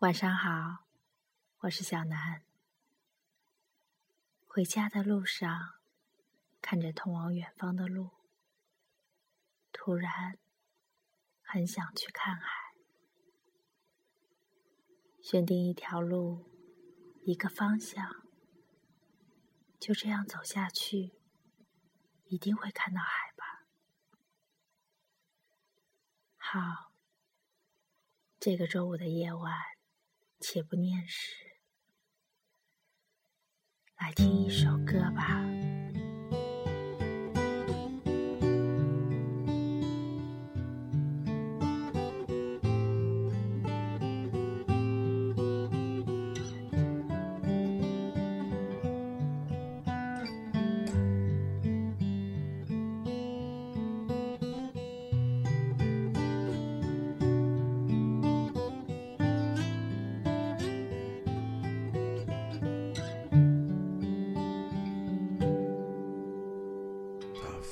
晚上好，我是小南。回家的路上，看着通往远方的路，突然很想去看海。选定一条路，一个方向，就这样走下去，一定会看到海吧？好，这个周五的夜晚。且不念诗，来听一首歌吧。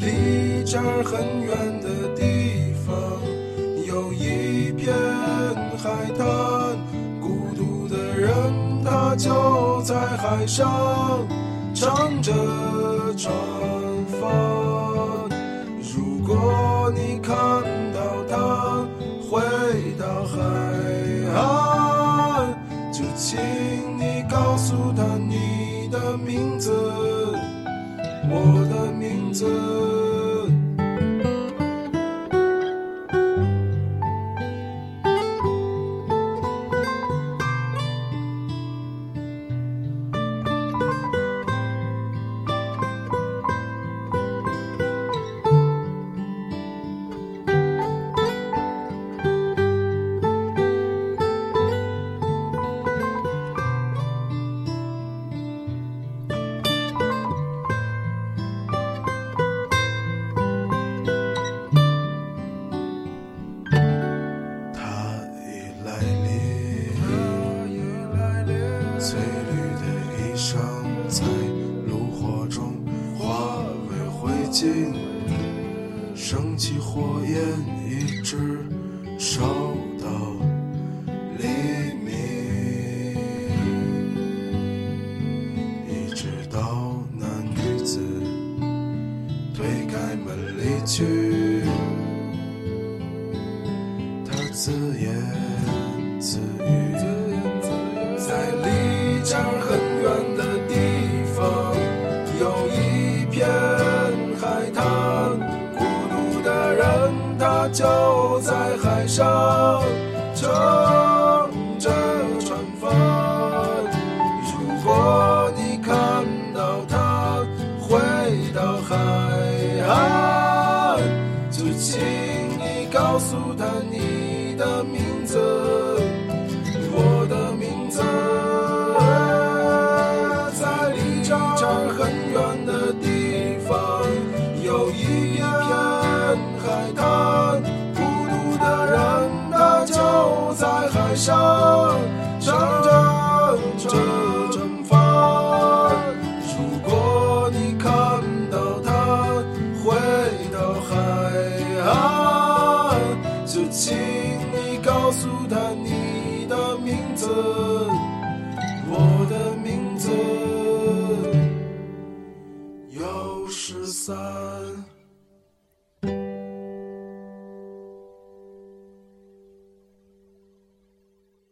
离这儿很远的地方，有一片海滩。孤独的人，他就在海上唱着船帆。如果你看到他回到海岸，就请你告诉他你的名字。我的升起火焰一直烧到黎明，一直到那女子推开门离去，她自言自语。就在海上乘着船帆。如果你看到他回到海岸，就请你告诉他你的名字，诉他你的名字，我的名字，有十三。